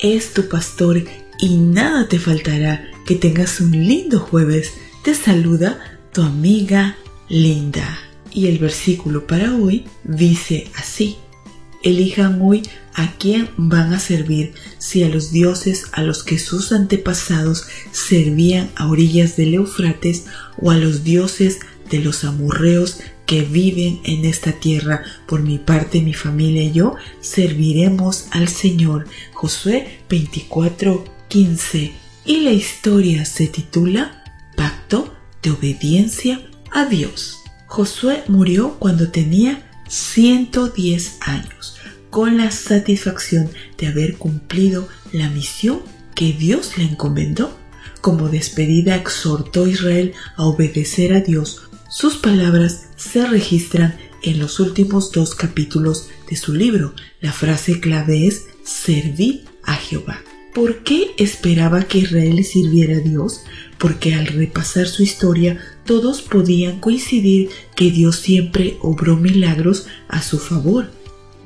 es tu pastor y nada te faltará. Que tengas un lindo jueves. Te saluda tu amiga Linda. Y el versículo para hoy dice así. Elijan hoy a quién van a servir, si a los dioses a los que sus antepasados servían a orillas del Eufrates o a los dioses de los amorreos que viven en esta tierra. Por mi parte, mi familia y yo serviremos al Señor. Josué 24:15. Y la historia se titula Pacto de obediencia a Dios. Josué murió cuando tenía 110 años, con la satisfacción de haber cumplido la misión que Dios le encomendó. Como despedida exhortó a Israel a obedecer a Dios. Sus palabras se registran en los últimos dos capítulos de su libro. La frase clave es servir a Jehová. ¿Por qué esperaba que Israel sirviera a Dios? Porque al repasar su historia todos podían coincidir que Dios siempre obró milagros a su favor.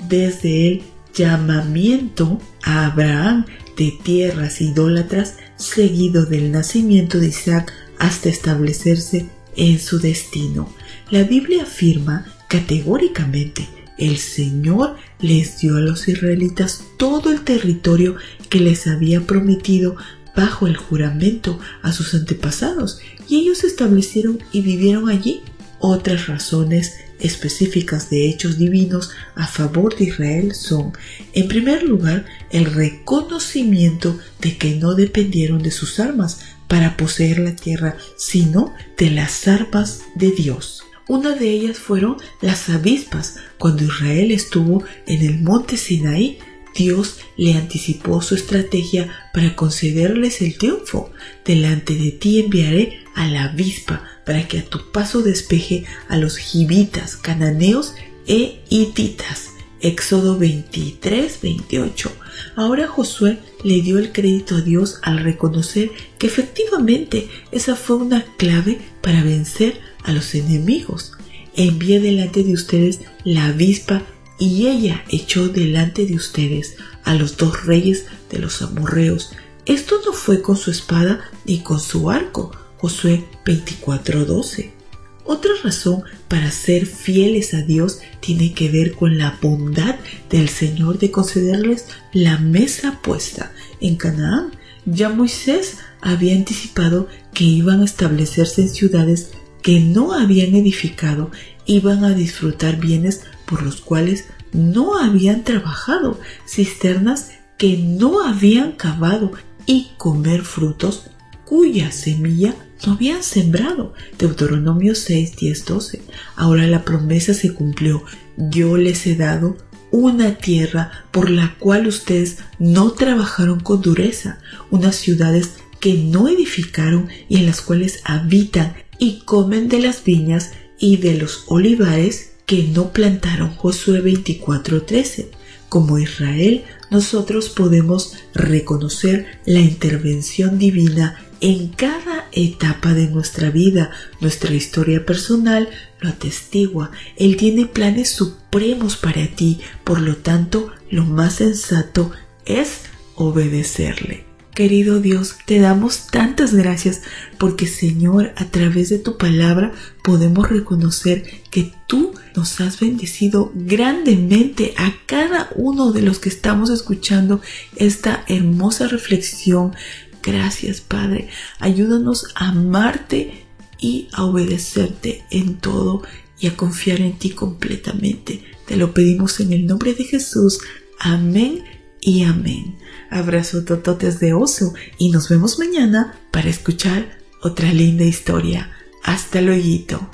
Desde el llamamiento a Abraham de tierras idólatras, seguido del nacimiento de Isaac hasta establecerse en su destino. La Biblia afirma categóricamente el Señor les dio a los israelitas todo el territorio que les había prometido bajo el juramento a sus antepasados y ellos se establecieron y vivieron allí. Otras razones específicas de hechos divinos a favor de Israel son, en primer lugar, el reconocimiento de que no dependieron de sus armas para poseer la tierra, sino de las armas de Dios. Una de ellas fueron las avispas. Cuando Israel estuvo en el monte Sinaí, Dios le anticipó su estrategia para concederles el triunfo. Delante de ti enviaré a la avispa para que a tu paso despeje a los gibitas, cananeos e hititas. Éxodo 23, 28. Ahora Josué le dio el crédito a Dios al reconocer que efectivamente esa fue una clave para vencer a los enemigos. Envié delante de ustedes la avispa y ella echó delante de ustedes a los dos reyes de los amorreos. Esto no fue con su espada ni con su arco. Josué 24:12. Otra razón para ser fieles a Dios tiene que ver con la bondad del Señor de concederles la mesa puesta en Canaán. Ya Moisés había anticipado que iban a establecerse en ciudades que no habían edificado, iban a disfrutar bienes por los cuales no habían trabajado, cisternas que no habían cavado y comer frutos cuya semilla no habían sembrado. Deuteronomio 6, 10, 12. Ahora la promesa se cumplió. Yo les he dado una tierra por la cual ustedes no trabajaron con dureza, unas ciudades que no edificaron y en las cuales habitan y comen de las viñas y de los olivares que no plantaron Josué 24:13. Como Israel, nosotros podemos reconocer la intervención divina en cada etapa de nuestra vida. Nuestra historia personal lo atestigua. Él tiene planes supremos para ti. Por lo tanto, lo más sensato es obedecerle. Querido Dios, te damos tantas gracias porque Señor, a través de tu palabra podemos reconocer que tú nos has bendecido grandemente a cada uno de los que estamos escuchando esta hermosa reflexión Gracias, Padre. Ayúdanos a amarte y a obedecerte en todo y a confiar en ti completamente. Te lo pedimos en el nombre de Jesús. Amén y amén. Abrazo tototes de oso y nos vemos mañana para escuchar otra linda historia. Hasta luego.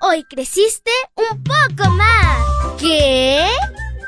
Hoy creciste un poco más. ¿Qué?